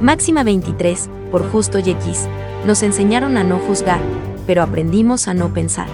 Máxima 23, por justo y X, nos enseñaron a no juzgar, pero aprendimos a no pensar.